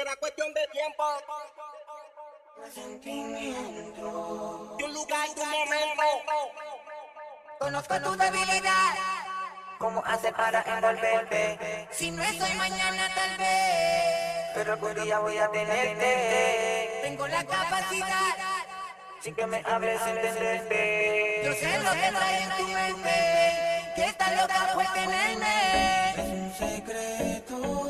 Será cuestión de tiempo. Sentimiento. Un lugar, de un momento. Conozco tu debilidad. ¿Cómo hace para envolverte? Si no estoy mañana, tal vez. Pero algún día voy a tenerte. Tengo la capacidad. Sin que me hables, entenderte. Yo sé lo que trae en tu mente. Que estás loca por tenerme. Es un secreto.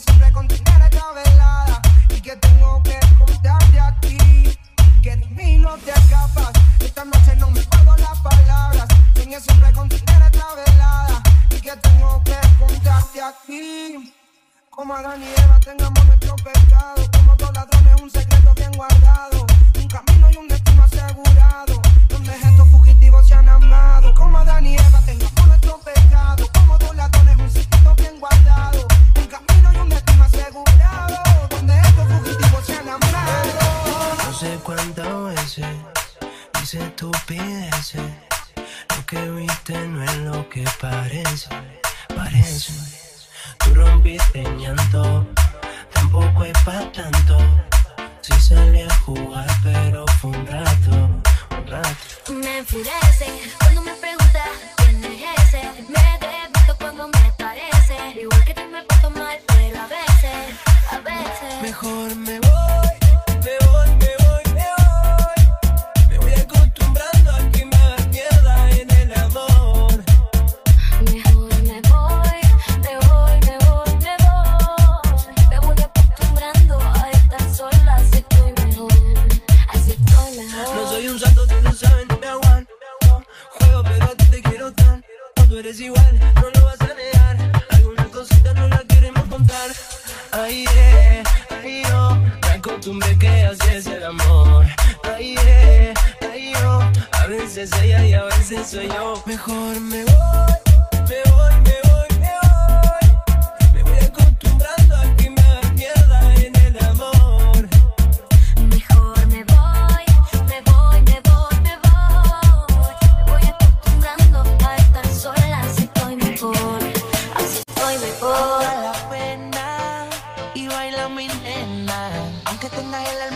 siempre contigo. Toda la pena y baila mi nena, aunque tengas el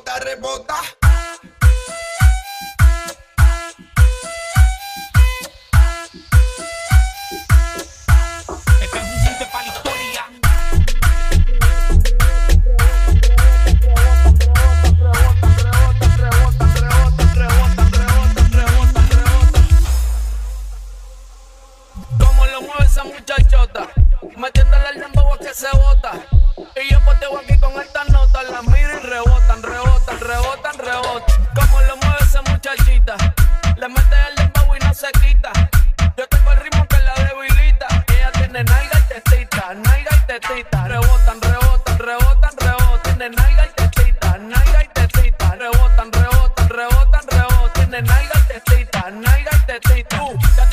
rebota, rebota. That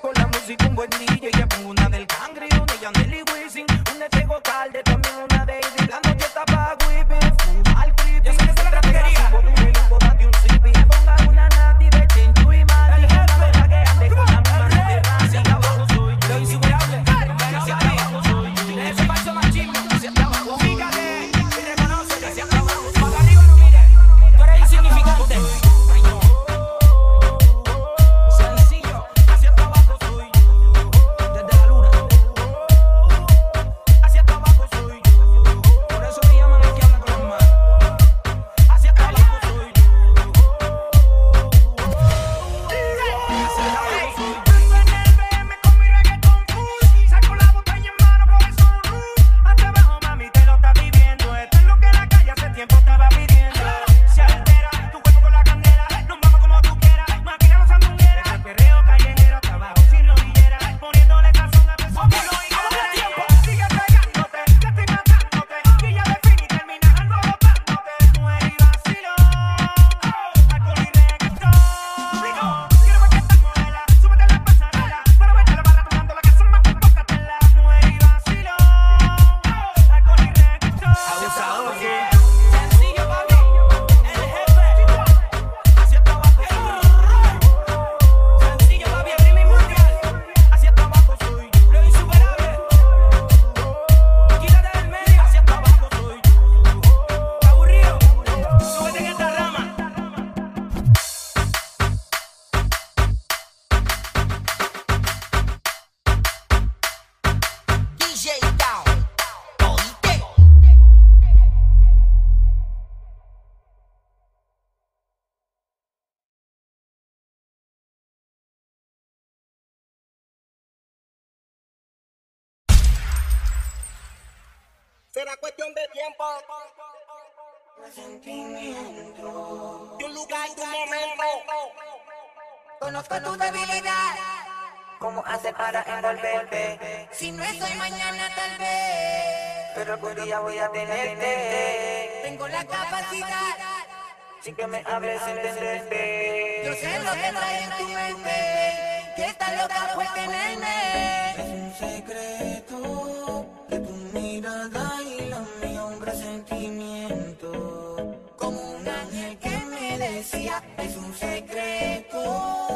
con la música un buen DJ, ya pongo Será cuestión de tiempo. Sentimiento. Un lugar, y un momento. Conozco tu debilidad. ¿Cómo hace para envolverte? Si no estoy mañana, tal vez. Pero algún día voy a tenerte. Tengo la capacidad. Sin que me hables, entenderte. Yo sé lo que trae en tu mente. Que está loca por tenerme. Es un secreto mirada y la mi hombre sentimiento. Como un ángel que me decía, es un secreto.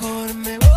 Mejor me voy,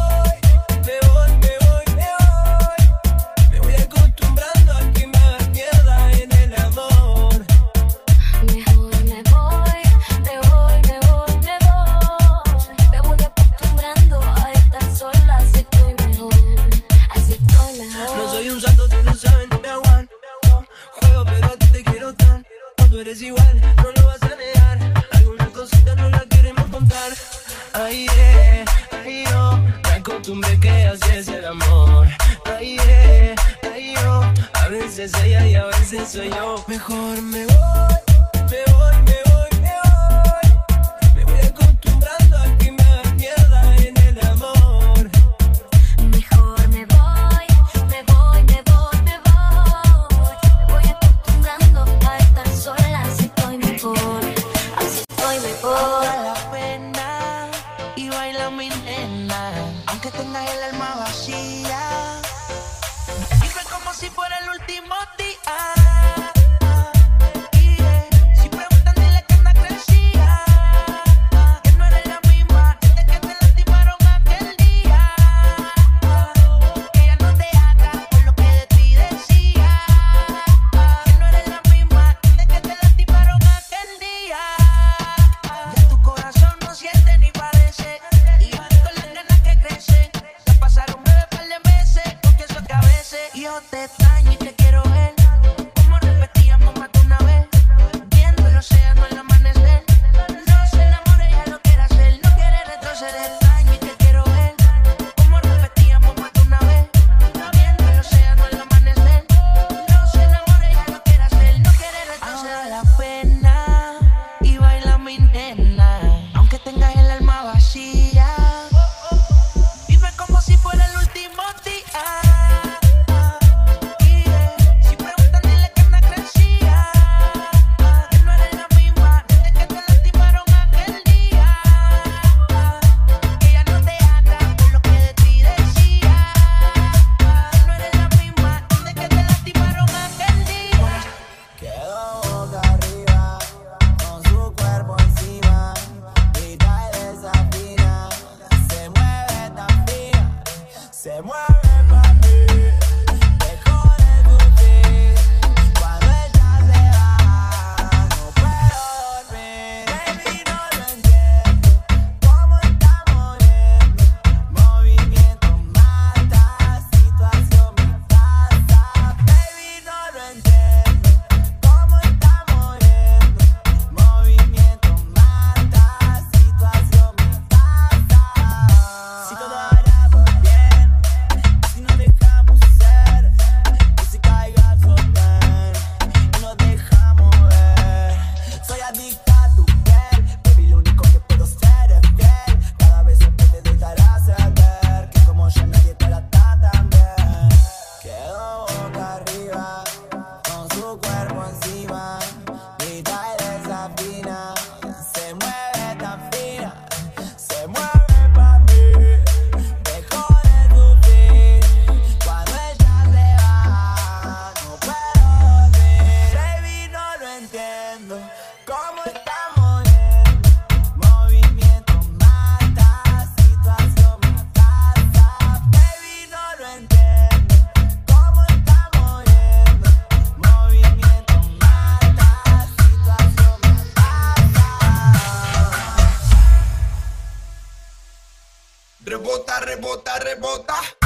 rebota, rebota.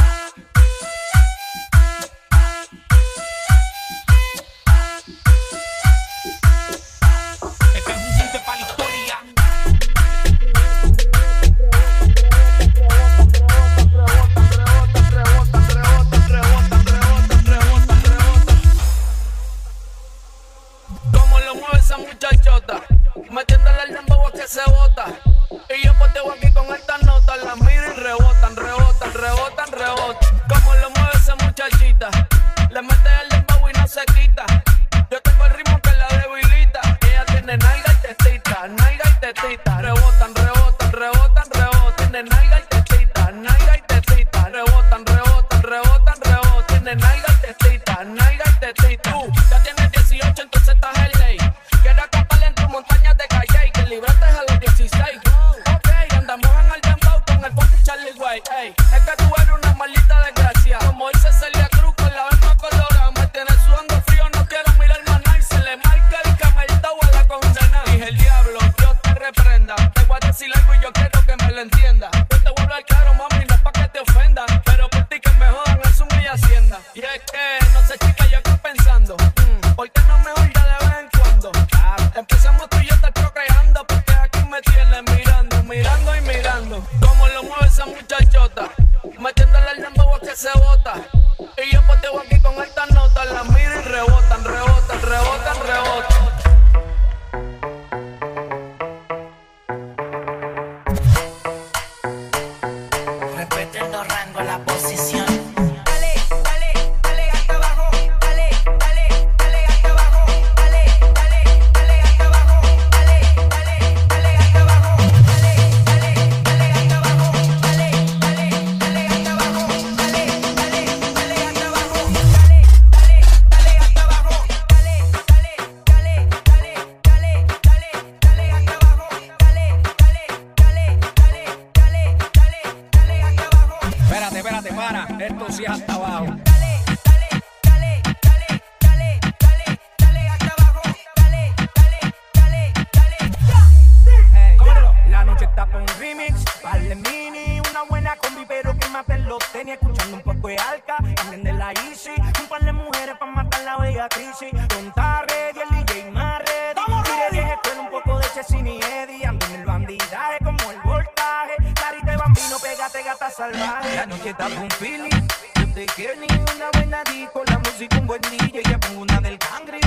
Música un buen DJ, ya pongo una del cangre,